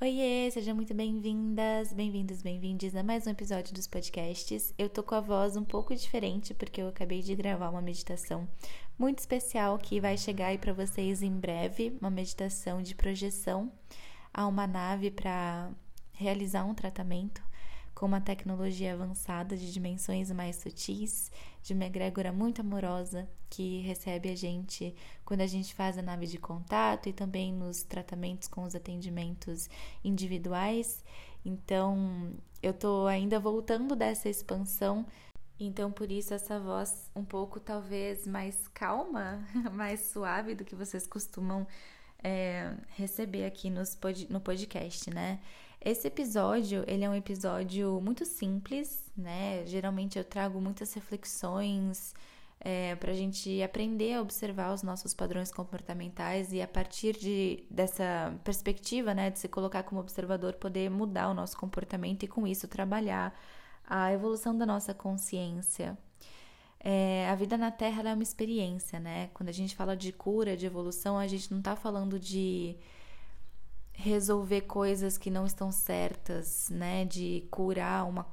Oiê, sejam muito bem-vindas, bem-vindos, bem-vindes a mais um episódio dos podcasts. Eu tô com a voz um pouco diferente porque eu acabei de gravar uma meditação muito especial que vai chegar aí para vocês em breve, uma meditação de projeção a uma nave para realizar um tratamento com uma tecnologia avançada de dimensões mais sutis, de uma egrégora muito amorosa que recebe a gente quando a gente faz a nave de contato e também nos tratamentos com os atendimentos individuais. Então, eu tô ainda voltando dessa expansão, então por isso essa voz um pouco talvez mais calma, mais suave do que vocês costumam é, receber aqui nos no podcast, né? Esse episódio, ele é um episódio muito simples, né? Geralmente eu trago muitas reflexões é, para a gente aprender a observar os nossos padrões comportamentais e a partir de, dessa perspectiva, né, de se colocar como observador, poder mudar o nosso comportamento e com isso trabalhar a evolução da nossa consciência. É, a vida na Terra é uma experiência, né? Quando a gente fala de cura, de evolução, a gente não está falando de resolver coisas que não estão certas, né? De curar uma,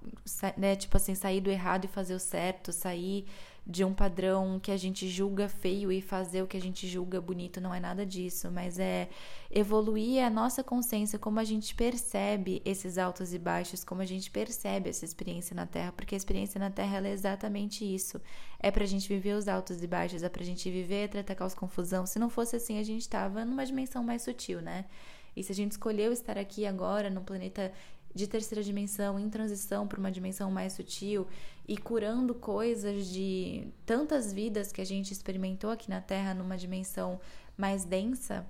né? Tipo assim, sair do errado e fazer o certo, sair de um padrão que a gente julga feio e fazer o que a gente julga bonito, não é nada disso, mas é evoluir a nossa consciência, como a gente percebe esses altos e baixos, como a gente percebe essa experiência na Terra, porque a experiência na Terra é exatamente isso. É pra gente viver os altos e baixos, é pra gente viver, tratar caos confusão. Se não fosse assim, a gente tava numa dimensão mais sutil, né? E se a gente escolheu estar aqui agora, num planeta de terceira dimensão, em transição para uma dimensão mais sutil e curando coisas de tantas vidas que a gente experimentou aqui na Terra numa dimensão mais densa,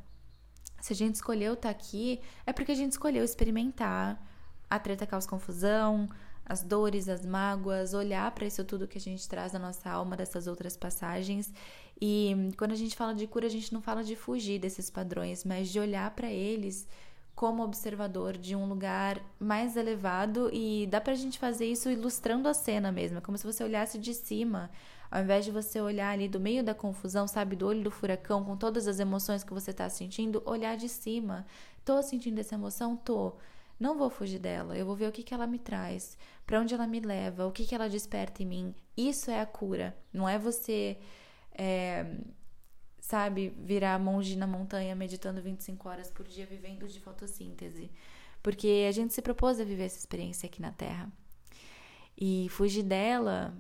se a gente escolheu estar aqui, é porque a gente escolheu experimentar. A treta causa confusão, as dores, as mágoas, olhar para isso tudo que a gente traz na nossa alma dessas outras passagens. E quando a gente fala de cura, a gente não fala de fugir desses padrões, mas de olhar para eles como observador de um lugar mais elevado e dá pra gente fazer isso ilustrando a cena mesmo, é como se você olhasse de cima, ao invés de você olhar ali do meio da confusão, sabe, do olho do furacão, com todas as emoções que você tá sentindo, olhar de cima. Tô sentindo essa emoção? Tô. Não vou fugir dela, eu vou ver o que, que ela me traz, para onde ela me leva, o que, que ela desperta em mim. Isso é a cura, não é você é, sabe, virar monge na montanha meditando 25 horas por dia, vivendo de fotossíntese. Porque a gente se propôs a viver essa experiência aqui na Terra. E fugir dela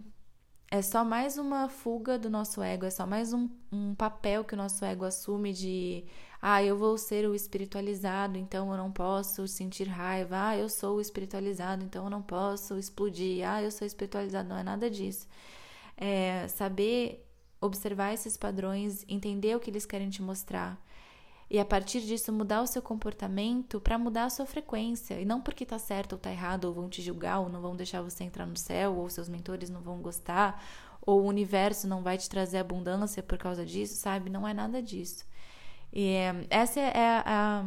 é só mais uma fuga do nosso ego, é só mais um, um papel que o nosso ego assume de ah, eu vou ser o espiritualizado, então eu não posso sentir raiva, ah, eu sou o espiritualizado, então eu não posso explodir, ah, eu sou espiritualizado, não é nada disso. É saber observar esses padrões, entender o que eles querem te mostrar. E a partir disso mudar o seu comportamento para mudar a sua frequência. E não porque tá certo ou tá errado, ou vão te julgar, ou não vão deixar você entrar no céu, ou seus mentores não vão gostar, ou o universo não vai te trazer abundância por causa disso, sabe? Não é nada disso. E é, essa é a, a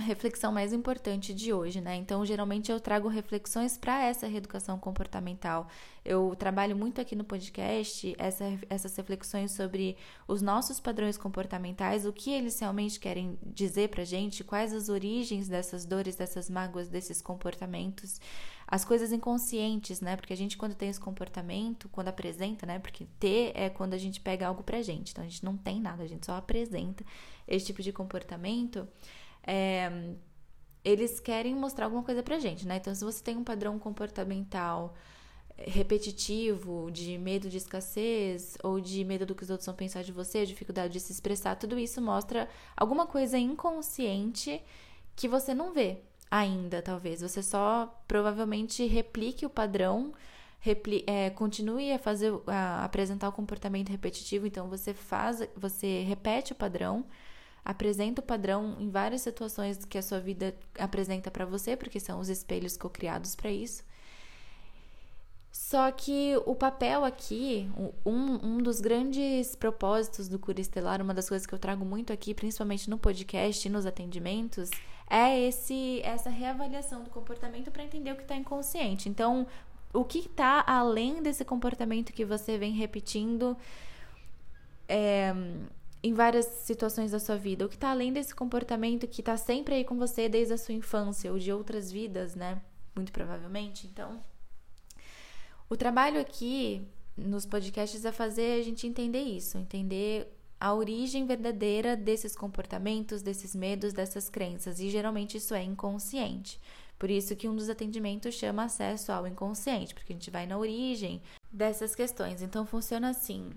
reflexão mais importante de hoje, né? Então, geralmente eu trago reflexões para essa reeducação comportamental. Eu trabalho muito aqui no podcast essa, essas reflexões sobre os nossos padrões comportamentais, o que eles realmente querem dizer pra gente, quais as origens dessas dores, dessas mágoas, desses comportamentos, as coisas inconscientes, né? Porque a gente quando tem esse comportamento, quando apresenta, né? Porque ter é quando a gente pega algo pra gente. Então a gente não tem nada, a gente só apresenta esse tipo de comportamento é, eles querem mostrar alguma coisa pra gente, né? Então, se você tem um padrão comportamental repetitivo, de medo de escassez, ou de medo do que os outros vão pensar de você, dificuldade de se expressar, tudo isso mostra alguma coisa inconsciente que você não vê ainda, talvez. Você só provavelmente replique o padrão, repli é, continue a fazer, a apresentar o comportamento repetitivo, então você faz, você repete o padrão apresenta o padrão em várias situações que a sua vida apresenta para você, porque são os espelhos co-criados para isso. Só que o papel aqui, um, um dos grandes propósitos do Cura Estelar, uma das coisas que eu trago muito aqui, principalmente no podcast e nos atendimentos, é esse essa reavaliação do comportamento para entender o que está inconsciente. Então, o que está além desse comportamento que você vem repetindo é, em várias situações da sua vida, o que está além desse comportamento que está sempre aí com você desde a sua infância ou de outras vidas, né? Muito provavelmente. Então, o trabalho aqui nos podcasts é fazer a gente entender isso, entender a origem verdadeira desses comportamentos, desses medos, dessas crenças, e geralmente isso é inconsciente. Por isso que um dos atendimentos chama acesso ao inconsciente, porque a gente vai na origem dessas questões. Então funciona assim: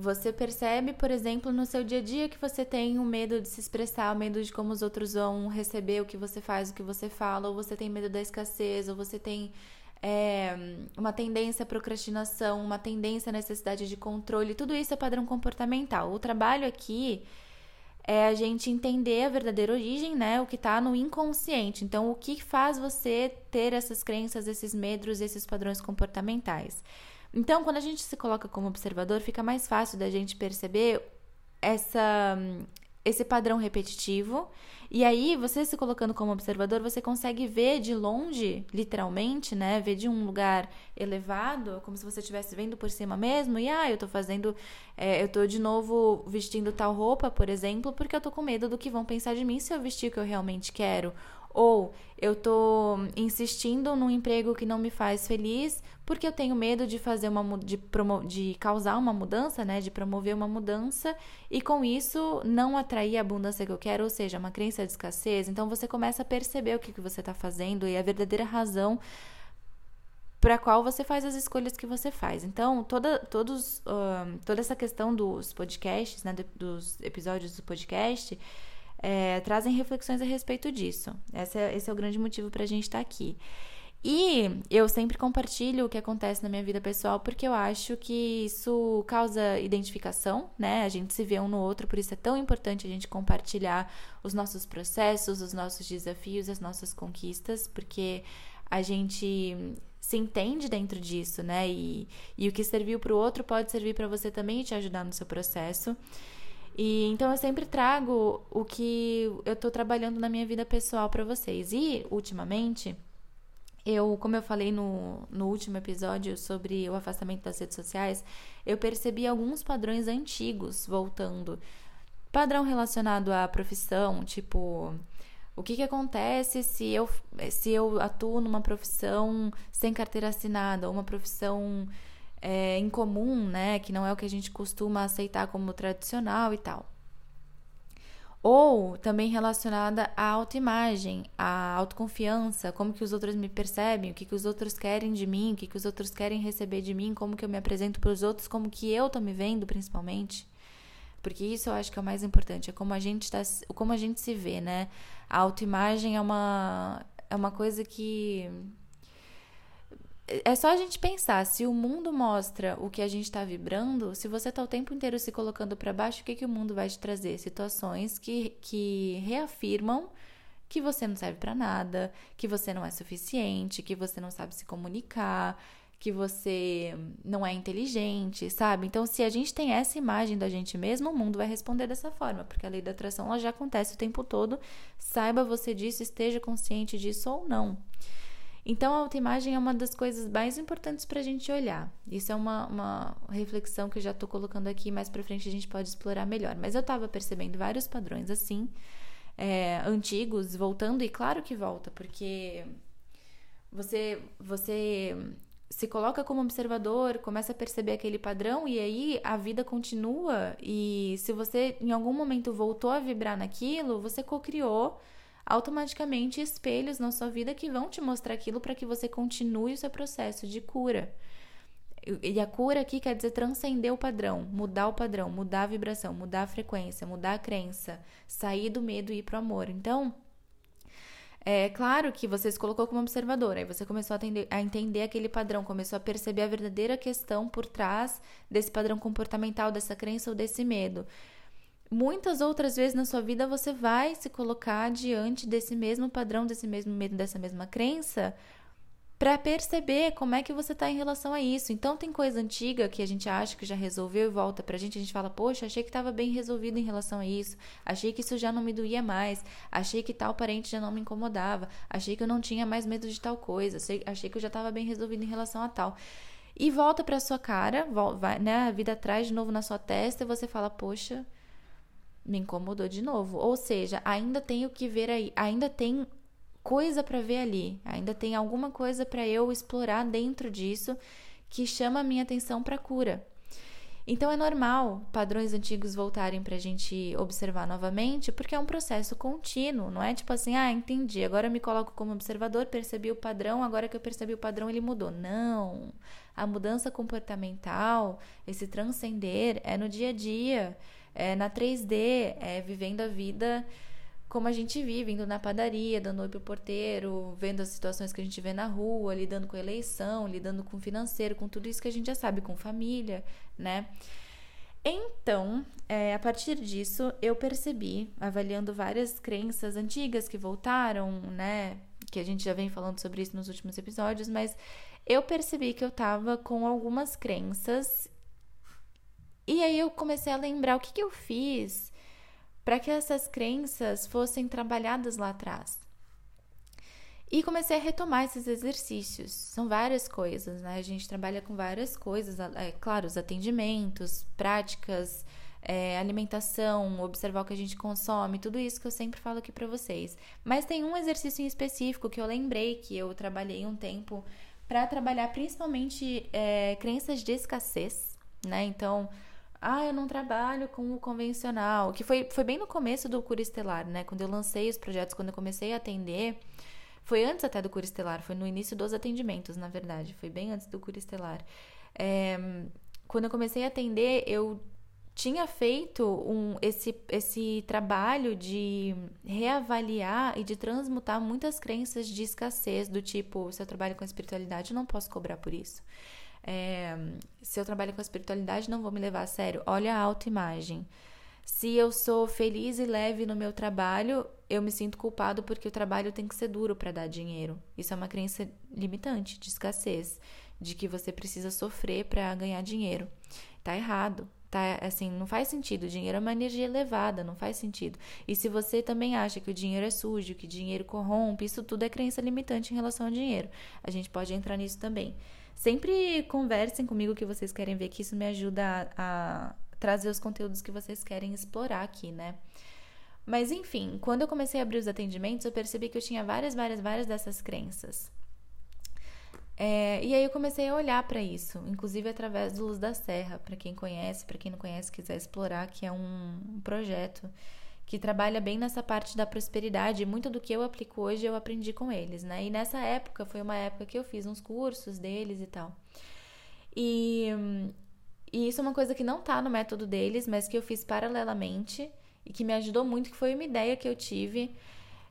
você percebe, por exemplo, no seu dia a dia que você tem o um medo de se expressar, o medo de como os outros vão receber o que você faz, o que você fala, ou você tem medo da escassez, ou você tem é, uma tendência à procrastinação, uma tendência à necessidade de controle, tudo isso é padrão comportamental. O trabalho aqui é a gente entender a verdadeira origem, né? O que está no inconsciente. Então, o que faz você ter essas crenças, esses medos, esses padrões comportamentais. Então, quando a gente se coloca como observador, fica mais fácil da gente perceber essa, esse padrão repetitivo. E aí, você se colocando como observador, você consegue ver de longe, literalmente, né? Ver de um lugar elevado, como se você estivesse vendo por cima mesmo. E, ah, eu tô fazendo. É, eu tô de novo vestindo tal roupa, por exemplo, porque eu tô com medo do que vão pensar de mim se eu vestir o que eu realmente quero. Ou eu tô insistindo num emprego que não me faz feliz porque eu tenho medo de fazer uma de, promo, de causar uma mudança, né, de promover uma mudança e com isso não atrair a abundância que eu quero, ou seja, uma crença de escassez. Então você começa a perceber o que, que você está fazendo e a verdadeira razão para qual você faz as escolhas que você faz. Então, toda, todos, uh, toda essa questão dos podcasts, né, dos episódios do podcast, é, trazem reflexões a respeito disso. Esse é, esse é o grande motivo para a gente estar tá aqui. E eu sempre compartilho o que acontece na minha vida pessoal porque eu acho que isso causa identificação, né? A gente se vê um no outro, por isso é tão importante a gente compartilhar os nossos processos, os nossos desafios, as nossas conquistas, porque a gente se entende dentro disso, né? E, e o que serviu para o outro pode servir para você também e te ajudar no seu processo. E então eu sempre trago o que eu estou trabalhando na minha vida pessoal para vocês. E ultimamente, eu, como eu falei no, no último episódio sobre o afastamento das redes sociais, eu percebi alguns padrões antigos voltando. Padrão relacionado à profissão, tipo, o que, que acontece se eu, se eu atuo numa profissão sem carteira assinada, ou uma profissão é, incomum, né? Que não é o que a gente costuma aceitar como tradicional e tal. Ou também relacionada à autoimagem, à autoconfiança, como que os outros me percebem, o que, que os outros querem de mim, o que, que os outros querem receber de mim, como que eu me apresento para os outros, como que eu tô me vendo, principalmente. Porque isso eu acho que é o mais importante, é como a gente tá, como a gente se vê, né? A autoimagem é uma é uma coisa que é só a gente pensar, se o mundo mostra o que a gente está vibrando, se você está o tempo inteiro se colocando para baixo, o que, que o mundo vai te trazer? Situações que, que reafirmam que você não serve para nada, que você não é suficiente, que você não sabe se comunicar, que você não é inteligente, sabe? Então, se a gente tem essa imagem da gente mesmo, o mundo vai responder dessa forma, porque a lei da atração ela já acontece o tempo todo. Saiba você disso, esteja consciente disso ou não. Então, a autoimagem é uma das coisas mais importantes para a gente olhar. Isso é uma, uma reflexão que eu já estou colocando aqui, mais para frente a gente pode explorar melhor. Mas eu estava percebendo vários padrões assim, é, antigos, voltando, e claro que volta, porque você, você se coloca como observador, começa a perceber aquele padrão e aí a vida continua. E se você em algum momento voltou a vibrar naquilo, você co-criou automaticamente espelhos na sua vida que vão te mostrar aquilo para que você continue o seu processo de cura. E a cura aqui quer dizer transcender o padrão, mudar o padrão, mudar a vibração, mudar a frequência, mudar a crença, sair do medo e ir pro amor. Então, é claro que você se colocou como observador, aí você começou a, atender, a entender aquele padrão, começou a perceber a verdadeira questão por trás desse padrão comportamental, dessa crença ou desse medo muitas outras vezes na sua vida você vai se colocar diante desse mesmo padrão, desse mesmo medo, dessa mesma crença, para perceber como é que você está em relação a isso. Então tem coisa antiga que a gente acha que já resolveu e volta pra gente, a gente fala: "Poxa, achei que estava bem resolvido em relação a isso. Achei que isso já não me doía mais. Achei que tal parente já não me incomodava. Achei que eu não tinha mais medo de tal coisa. Achei, que eu já estava bem resolvido em relação a tal". e volta para sua cara, vai, né, a vida traz de novo na sua testa e você fala, poxa, me incomodou de novo. Ou seja, ainda tenho que ver aí, ainda tem coisa para ver ali, ainda tem alguma coisa para eu explorar dentro disso que chama a minha atenção para cura. Então é normal padrões antigos voltarem para a gente observar novamente, porque é um processo contínuo, não é tipo assim, ah, entendi, agora eu me coloco como observador, percebi o padrão, agora que eu percebi o padrão ele mudou. Não! A mudança comportamental, esse transcender, é no dia a dia, é na 3D, é vivendo a vida como a gente vive, indo na padaria, dando oi pro porteiro, vendo as situações que a gente vê na rua, lidando com eleição, lidando com financeiro, com tudo isso que a gente já sabe, com família, né? Então, é, a partir disso, eu percebi, avaliando várias crenças antigas que voltaram, né? Que a gente já vem falando sobre isso nos últimos episódios, mas eu percebi que eu tava com algumas crenças. E aí eu comecei a lembrar o que, que eu fiz para que essas crenças fossem trabalhadas lá atrás. E comecei a retomar esses exercícios. São várias coisas, né? A gente trabalha com várias coisas, é claro, os atendimentos, práticas, é, alimentação, observar o que a gente consome, tudo isso que eu sempre falo aqui para vocês. Mas tem um exercício em específico que eu lembrei que eu trabalhei um tempo para trabalhar principalmente é, crenças de escassez, né? Então, ah, eu não trabalho com o convencional, que foi, foi bem no começo do Cura Estelar, né? Quando eu lancei os projetos, quando eu comecei a atender, foi antes até do Cura Estelar, foi no início dos atendimentos, na verdade, foi bem antes do Cura Estelar. É, quando eu comecei a atender, eu tinha feito um, esse, esse trabalho de reavaliar e de transmutar muitas crenças de escassez, do tipo, se eu trabalho com espiritualidade, eu não posso cobrar por isso. É, se eu trabalho com espiritualidade, não vou me levar a sério. Olha a autoimagem. Se eu sou feliz e leve no meu trabalho, eu me sinto culpado porque o trabalho tem que ser duro para dar dinheiro. Isso é uma crença limitante, de escassez, de que você precisa sofrer para ganhar dinheiro. Tá errado. Tá, assim, não faz sentido. O dinheiro é uma energia elevada, não faz sentido. E se você também acha que o dinheiro é sujo, que o dinheiro corrompe, isso tudo é crença limitante em relação ao dinheiro. A gente pode entrar nisso também. Sempre conversem comigo o que vocês querem ver, que isso me ajuda a, a trazer os conteúdos que vocês querem explorar aqui, né? Mas enfim, quando eu comecei a abrir os atendimentos, eu percebi que eu tinha várias, várias, várias dessas crenças. É, e aí eu comecei a olhar para isso, inclusive através do Luz da Serra, para quem conhece, para quem não conhece, quiser explorar, que é um, um projeto que trabalha bem nessa parte da prosperidade. Muito do que eu aplico hoje eu aprendi com eles, né? E nessa época foi uma época que eu fiz uns cursos deles e tal. E, e isso é uma coisa que não tá no método deles, mas que eu fiz paralelamente e que me ajudou muito, que foi uma ideia que eu tive.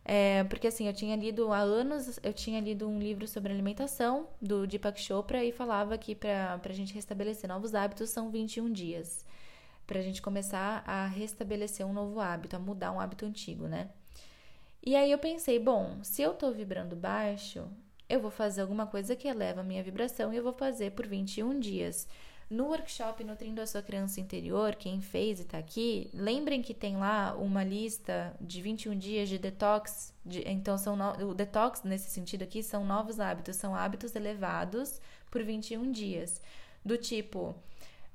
É, porque assim, eu tinha lido há anos, eu tinha lido um livro sobre alimentação do Deepak Chopra e falava que para a gente restabelecer novos hábitos são 21 dias para a gente começar a restabelecer um novo hábito, a mudar um hábito antigo, né? E aí eu pensei, bom, se eu tô vibrando baixo, eu vou fazer alguma coisa que eleva a minha vibração e eu vou fazer por 21 dias. No workshop Nutrindo a Sua Criança Interior, quem fez e tá aqui, lembrem que tem lá uma lista de 21 dias de detox. De, então, são no, o detox, nesse sentido aqui, são novos hábitos, são hábitos elevados por 21 dias. Do tipo,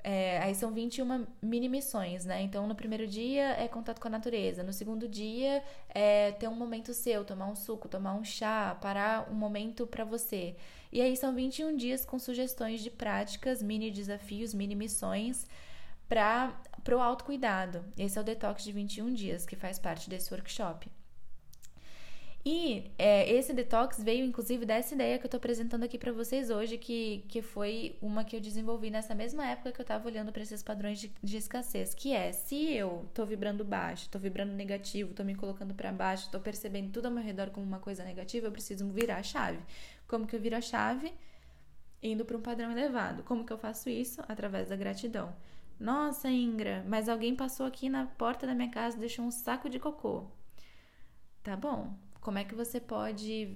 é, aí são 21 mini missões, né? Então, no primeiro dia é contato com a natureza, no segundo dia é ter um momento seu, tomar um suco, tomar um chá, parar um momento para você. E aí são 21 dias com sugestões de práticas, mini desafios, mini missões para o autocuidado. Esse é o detox de 21 dias que faz parte desse workshop. E é, esse detox veio, inclusive, dessa ideia que eu tô apresentando aqui para vocês hoje, que, que foi uma que eu desenvolvi nessa mesma época que eu tava olhando para esses padrões de, de, escassez, que é, se eu tô vibrando baixo, tô vibrando negativo, tô me colocando para baixo, tô percebendo tudo ao meu redor como uma coisa negativa, eu preciso virar a chave. Como que eu viro a chave? Indo para um padrão elevado. Como que eu faço isso? Através da gratidão. Nossa, Ingra, mas alguém passou aqui na porta da minha casa e deixou um saco de cocô. Tá bom, como é que você pode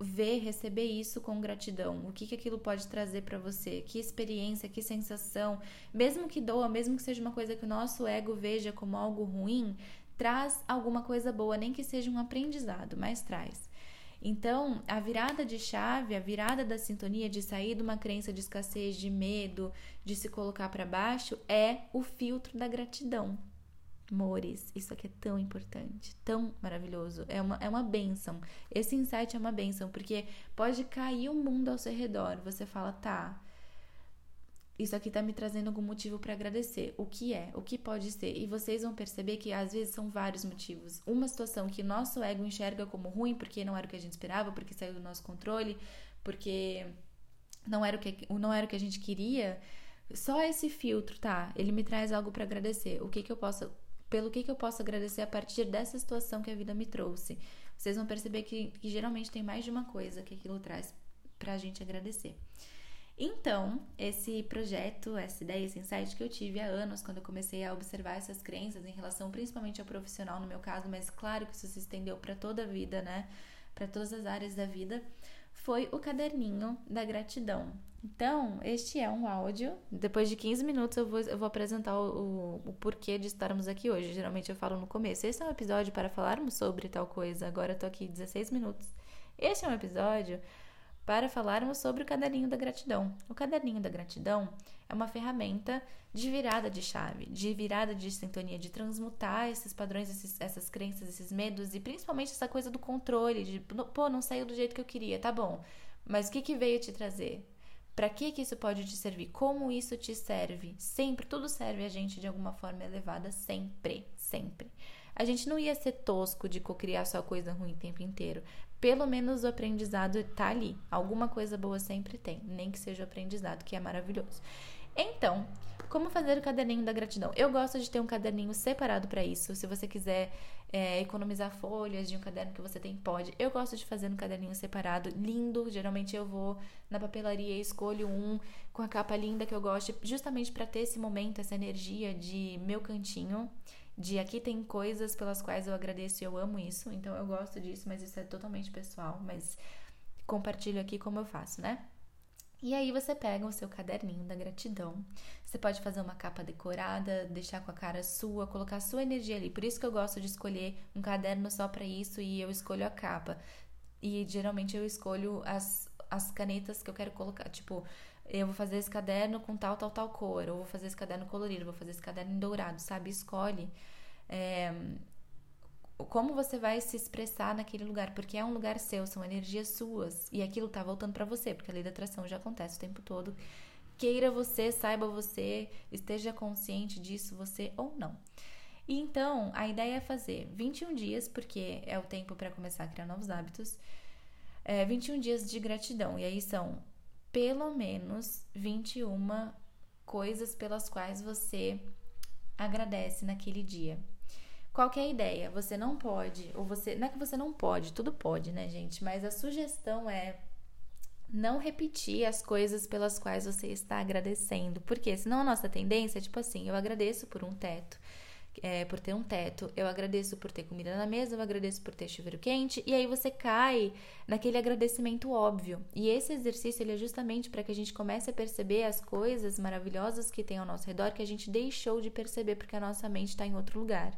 ver, receber isso com gratidão? O que, que aquilo pode trazer para você? Que experiência, que sensação? Mesmo que doa, mesmo que seja uma coisa que o nosso ego veja como algo ruim, traz alguma coisa boa, nem que seja um aprendizado, mas traz. Então, a virada de chave, a virada da sintonia de sair de uma crença de escassez, de medo, de se colocar para baixo, é o filtro da gratidão. Mores, isso aqui é tão importante, tão maravilhoso. É uma, é uma benção. Esse insight é uma benção, porque pode cair o um mundo ao seu redor. Você fala, tá, isso aqui tá me trazendo algum motivo para agradecer. O que é? O que pode ser? E vocês vão perceber que às vezes são vários motivos. Uma situação que nosso ego enxerga como ruim porque não era o que a gente esperava, porque saiu do nosso controle, porque não era o que, não era o que a gente queria. Só esse filtro, tá? Ele me traz algo para agradecer. O que que eu posso pelo que, que eu posso agradecer a partir dessa situação que a vida me trouxe. Vocês vão perceber que, que geralmente tem mais de uma coisa que aquilo traz pra gente agradecer. Então, esse projeto, essa ideia, esse insight que eu tive há anos, quando eu comecei a observar essas crenças em relação principalmente ao profissional, no meu caso, mas claro que isso se estendeu para toda a vida, né? Para todas as áreas da vida, foi o caderninho da gratidão. Então, este é um áudio. Depois de 15 minutos, eu vou, eu vou apresentar o, o, o porquê de estarmos aqui hoje. Geralmente eu falo no começo. Esse é um episódio para falarmos sobre tal coisa. Agora eu tô aqui 16 minutos. Este é um episódio para falarmos sobre o caderninho da gratidão. O caderninho da gratidão é uma ferramenta de virada de chave, de virada de sintonia, de transmutar esses padrões, esses, essas crenças, esses medos e principalmente essa coisa do controle, de pô, não saiu do jeito que eu queria, tá bom, mas o que, que veio te trazer? Para que, que isso pode te servir? Como isso te serve? Sempre, tudo serve a gente de alguma forma elevada, sempre, sempre. A gente não ia ser tosco de cocriar só coisa ruim o tempo inteiro pelo menos o aprendizado tá ali. Alguma coisa boa sempre tem, nem que seja o aprendizado, que é maravilhoso. Então, como fazer o caderninho da gratidão? Eu gosto de ter um caderninho separado para isso. Se você quiser é, economizar folhas de um caderno que você tem, pode. Eu gosto de fazer no caderninho separado, lindo. Geralmente eu vou na papelaria e escolho um com a capa linda que eu gosto, justamente para ter esse momento, essa energia de meu cantinho de aqui tem coisas pelas quais eu agradeço e eu amo isso, então eu gosto disso, mas isso é totalmente pessoal, mas compartilho aqui como eu faço, né? E aí você pega o seu caderninho da gratidão. Você pode fazer uma capa decorada, deixar com a cara sua, colocar a sua energia ali. Por isso que eu gosto de escolher um caderno só para isso e eu escolho a capa. E geralmente eu escolho as, as canetas que eu quero colocar, tipo, eu vou fazer esse caderno com tal, tal, tal cor, ou vou fazer esse caderno colorido, vou fazer esse caderno dourado, sabe? Escolhe é, como você vai se expressar naquele lugar, porque é um lugar seu, são energias suas, e aquilo tá voltando para você, porque a lei da atração já acontece o tempo todo. Queira você, saiba você, esteja consciente disso, você ou não. E então, a ideia é fazer 21 dias, porque é o tempo para começar a criar novos hábitos. É, 21 dias de gratidão, e aí são pelo menos 21 coisas pelas quais você agradece naquele dia. Qual que a ideia? Você não pode, ou você, não é que você não pode, tudo pode, né, gente? Mas a sugestão é não repetir as coisas pelas quais você está agradecendo, porque senão a nossa tendência é tipo assim, eu agradeço por um teto, é, por ter um teto, eu agradeço por ter comida na mesa, eu agradeço por ter chuveiro quente, e aí você cai naquele agradecimento óbvio. E esse exercício ele é justamente para que a gente comece a perceber as coisas maravilhosas que tem ao nosso redor que a gente deixou de perceber porque a nossa mente está em outro lugar.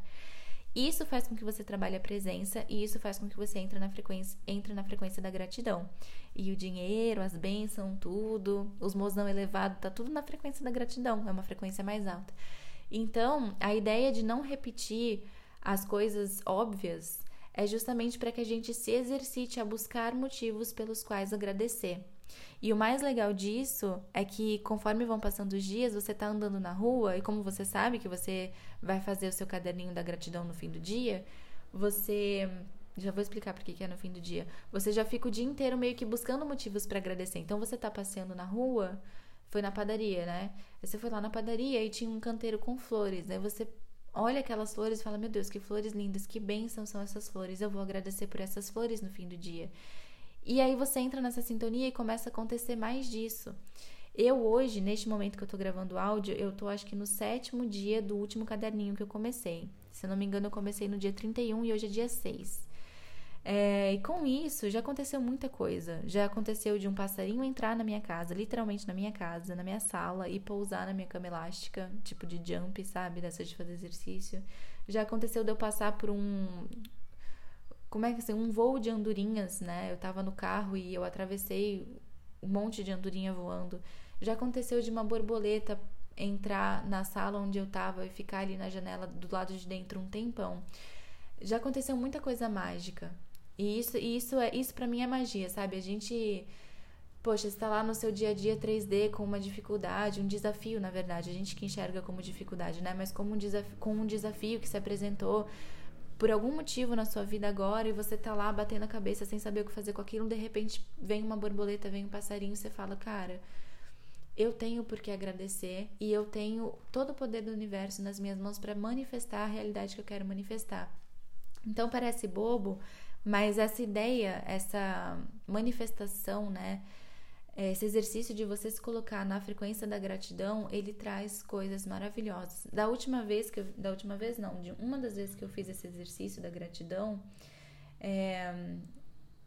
Isso faz com que você trabalhe a presença e isso faz com que você entre na frequência, entre na frequência da gratidão. E o dinheiro, as bênçãos, tudo, os mozão elevado, tá tudo na frequência da gratidão, é uma frequência mais alta. Então, a ideia de não repetir as coisas óbvias é justamente para que a gente se exercite a buscar motivos pelos quais agradecer. E o mais legal disso é que conforme vão passando os dias, você tá andando na rua e como você sabe que você vai fazer o seu caderninho da gratidão no fim do dia, você já vou explicar por que é no fim do dia. Você já fica o dia inteiro meio que buscando motivos para agradecer. Então você tá passeando na rua, foi na padaria, né? Você foi lá na padaria e tinha um canteiro com flores. Aí você olha aquelas flores e fala: Meu Deus, que flores lindas, que bênçãos são essas flores. Eu vou agradecer por essas flores no fim do dia. E aí você entra nessa sintonia e começa a acontecer mais disso. Eu hoje, neste momento que eu tô gravando o áudio, eu tô acho que no sétimo dia do último caderninho que eu comecei. Se eu não me engano, eu comecei no dia 31 e hoje é dia 6. É, e com isso já aconteceu muita coisa. Já aconteceu de um passarinho entrar na minha casa, literalmente na minha casa, na minha sala, e pousar na minha cama elástica, tipo de jump, sabe? Dessa de fazer exercício. Já aconteceu de eu passar por um. Como é que assim, um voo de andorinhas, né? Eu tava no carro e eu atravessei um monte de andorinha voando. Já aconteceu de uma borboleta entrar na sala onde eu tava e ficar ali na janela do lado de dentro um tempão. Já aconteceu muita coisa mágica. E isso, e isso é isso para mim é magia, sabe? A gente poxa, está lá no seu dia a dia 3D com uma dificuldade, um desafio, na verdade, a gente que enxerga como dificuldade, né? Mas como um desafio, com um desafio que se apresentou por algum motivo na sua vida agora e você tá lá batendo a cabeça sem saber o que fazer com aquilo, de repente vem uma borboleta, vem um passarinho, você fala, cara, eu tenho por que agradecer e eu tenho todo o poder do universo nas minhas mãos para manifestar a realidade que eu quero manifestar. Então parece bobo, mas essa ideia, essa manifestação, né? Esse exercício de você se colocar na frequência da gratidão, ele traz coisas maravilhosas. Da última vez que eu, da última vez não, de uma das vezes que eu fiz esse exercício da gratidão, é,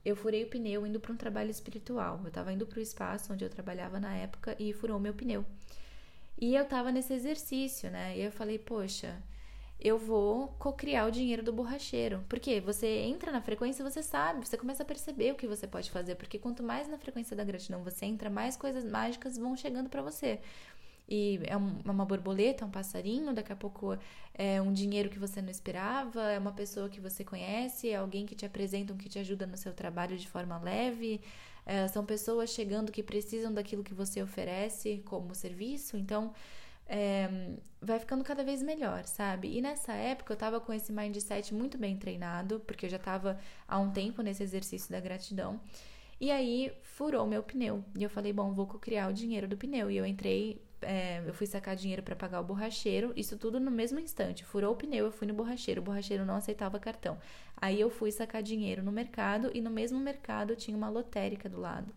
eu furei o pneu indo para um trabalho espiritual. Eu estava indo para o espaço onde eu trabalhava na época e furou meu pneu. E eu estava nesse exercício, né? E eu falei, poxa, eu vou cocriar o dinheiro do borracheiro. Porque você entra na frequência, você sabe, você começa a perceber o que você pode fazer. Porque quanto mais na frequência da gratidão você entra, mais coisas mágicas vão chegando para você. E é, é uma borboleta, um passarinho, daqui a pouco é um dinheiro que você não esperava, é uma pessoa que você conhece, é alguém que te apresenta, que te ajuda no seu trabalho de forma leve. É, são pessoas chegando que precisam daquilo que você oferece como serviço. Então, é, vai ficando cada vez melhor, sabe? E nessa época eu tava com esse mindset muito bem treinado, porque eu já tava há um tempo nesse exercício da gratidão. E aí furou meu pneu. E eu falei, bom, vou criar o dinheiro do pneu. E eu entrei, é, eu fui sacar dinheiro para pagar o borracheiro, isso tudo no mesmo instante. Furou o pneu, eu fui no borracheiro, o borracheiro não aceitava cartão. Aí eu fui sacar dinheiro no mercado e no mesmo mercado tinha uma lotérica do lado.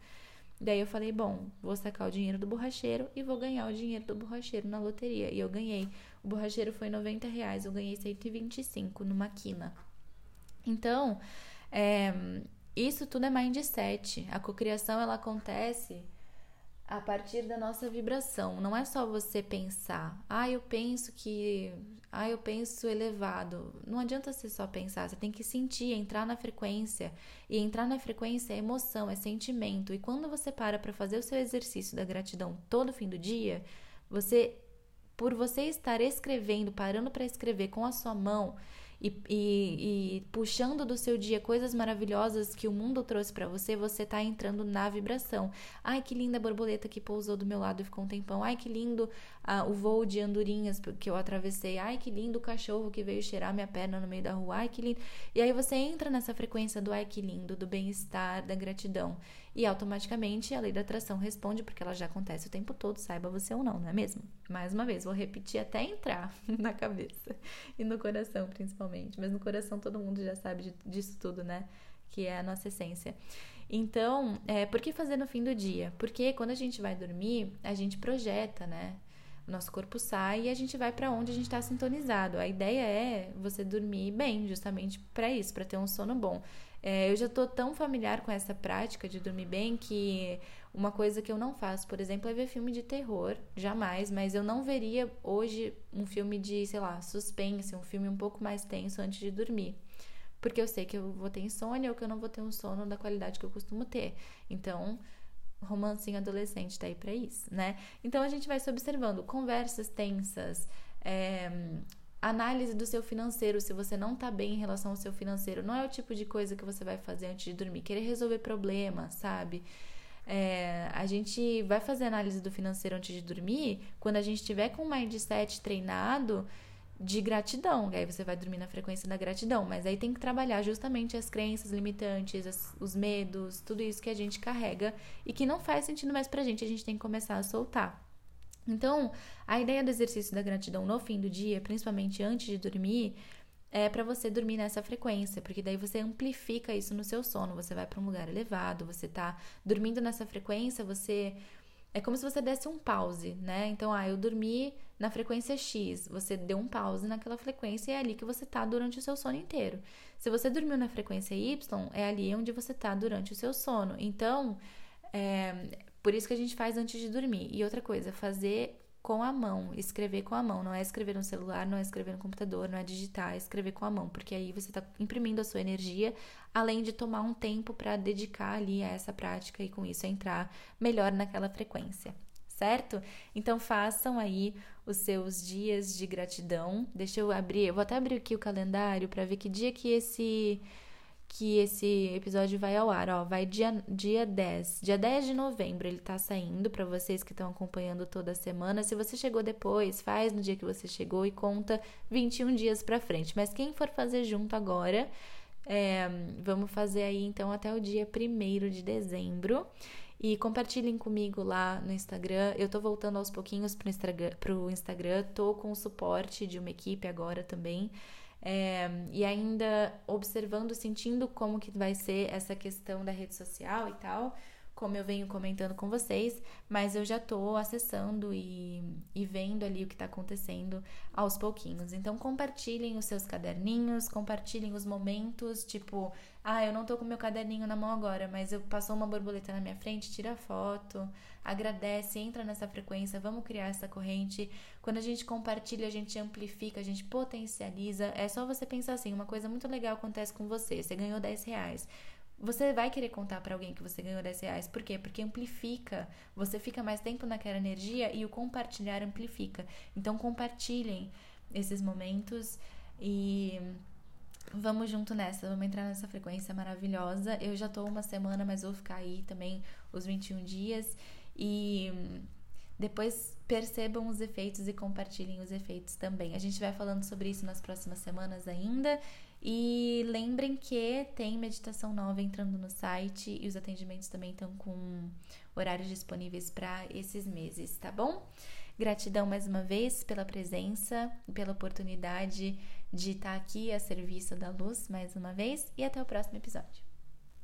Daí eu falei, bom, vou sacar o dinheiro do borracheiro e vou ganhar o dinheiro do borracheiro na loteria. E eu ganhei. O borracheiro foi 90 reais, eu ganhei 125 numa quina. Então, é, isso tudo é mindset. A cocriação ela acontece a partir da nossa vibração. Não é só você pensar, ah, eu penso que, ah, eu penso elevado. Não adianta você só pensar, você tem que sentir, entrar na frequência. E entrar na frequência é emoção, é sentimento. E quando você para para fazer o seu exercício da gratidão todo fim do dia, você por você estar escrevendo, parando para escrever com a sua mão, e, e, e, puxando do seu dia coisas maravilhosas que o mundo trouxe para você, você tá entrando na vibração. Ai, que linda borboleta que pousou do meu lado e ficou um tempão. Ai, que lindo ah, o voo de andorinhas que eu atravessei. Ai, que lindo o cachorro que veio cheirar minha perna no meio da rua. Ai, que lindo. E aí você entra nessa frequência do ai, que lindo, do bem-estar, da gratidão. E automaticamente a lei da atração responde, porque ela já acontece o tempo todo, saiba você ou não, não é mesmo? Mais uma vez, vou repetir até entrar na cabeça e no coração, principalmente. Mas no coração todo mundo já sabe disso tudo, né? Que é a nossa essência. Então, é, por que fazer no fim do dia? Porque quando a gente vai dormir, a gente projeta, né? O nosso corpo sai e a gente vai para onde a gente está sintonizado. A ideia é você dormir bem, justamente para isso, para ter um sono bom. É, eu já tô tão familiar com essa prática de dormir bem que uma coisa que eu não faço, por exemplo, é ver filme de terror, jamais, mas eu não veria hoje um filme de, sei lá, suspense, um filme um pouco mais tenso antes de dormir. Porque eu sei que eu vou ter insônia ou que eu não vou ter um sono da qualidade que eu costumo ter. Então, romancinho adolescente tá aí pra isso, né? Então a gente vai se observando conversas tensas, é, Análise do seu financeiro, se você não tá bem em relação ao seu financeiro, não é o tipo de coisa que você vai fazer antes de dormir. Querer resolver problema, sabe? É, a gente vai fazer análise do financeiro antes de dormir quando a gente tiver com o mindset treinado de gratidão. Aí você vai dormir na frequência da gratidão. Mas aí tem que trabalhar justamente as crenças limitantes, as, os medos, tudo isso que a gente carrega e que não faz sentido mais pra gente. A gente tem que começar a soltar. Então, a ideia do exercício da gratidão no fim do dia, principalmente antes de dormir, é para você dormir nessa frequência, porque daí você amplifica isso no seu sono, você vai para um lugar elevado, você tá dormindo nessa frequência, você é como se você desse um pause, né? Então, ah, eu dormi na frequência X, você deu um pause naquela frequência e é ali que você tá durante o seu sono inteiro. Se você dormiu na frequência Y, é ali onde você tá durante o seu sono. Então, é, por isso que a gente faz antes de dormir. E outra coisa, fazer com a mão, escrever com a mão, não é escrever no celular, não é escrever no computador, não é digitar, é escrever com a mão, porque aí você está imprimindo a sua energia, além de tomar um tempo para dedicar ali a essa prática e com isso entrar melhor naquela frequência, certo? Então façam aí os seus dias de gratidão. Deixa eu abrir, eu vou até abrir aqui o calendário para ver que dia que esse que esse episódio vai ao ar, ó, vai dia, dia 10, dia 10 de novembro ele tá saindo para vocês que estão acompanhando toda semana. Se você chegou depois, faz no dia que você chegou e conta 21 dias para frente. Mas quem for fazer junto agora, é, vamos fazer aí então até o dia 1 de dezembro. E compartilhem comigo lá no Instagram. Eu tô voltando aos pouquinhos pro Instagram, pro Instagram. Tô com o suporte de uma equipe agora também. É, e ainda observando, sentindo como que vai ser essa questão da rede social e tal, como eu venho comentando com vocês, mas eu já tô acessando e, e vendo ali o que tá acontecendo aos pouquinhos. Então compartilhem os seus caderninhos, compartilhem os momentos, tipo, ah, eu não tô com meu caderninho na mão agora, mas eu passou uma borboleta na minha frente, tira foto, agradece, entra nessa frequência, vamos criar essa corrente. Quando a gente compartilha, a gente amplifica, a gente potencializa. É só você pensar assim, uma coisa muito legal acontece com você, você ganhou 10 reais você vai querer contar para alguém que você ganhou 10 reais. Por quê? Porque amplifica. Você fica mais tempo naquela energia e o compartilhar amplifica. Então compartilhem esses momentos e vamos junto nessa. Vamos entrar nessa frequência maravilhosa. Eu já tô uma semana, mas vou ficar aí também os 21 dias. E depois percebam os efeitos e compartilhem os efeitos também. A gente vai falando sobre isso nas próximas semanas ainda. E lembrem que tem meditação nova entrando no site e os atendimentos também estão com horários disponíveis para esses meses, tá bom? Gratidão mais uma vez pela presença, pela oportunidade de estar aqui a serviço da luz mais uma vez e até o próximo episódio.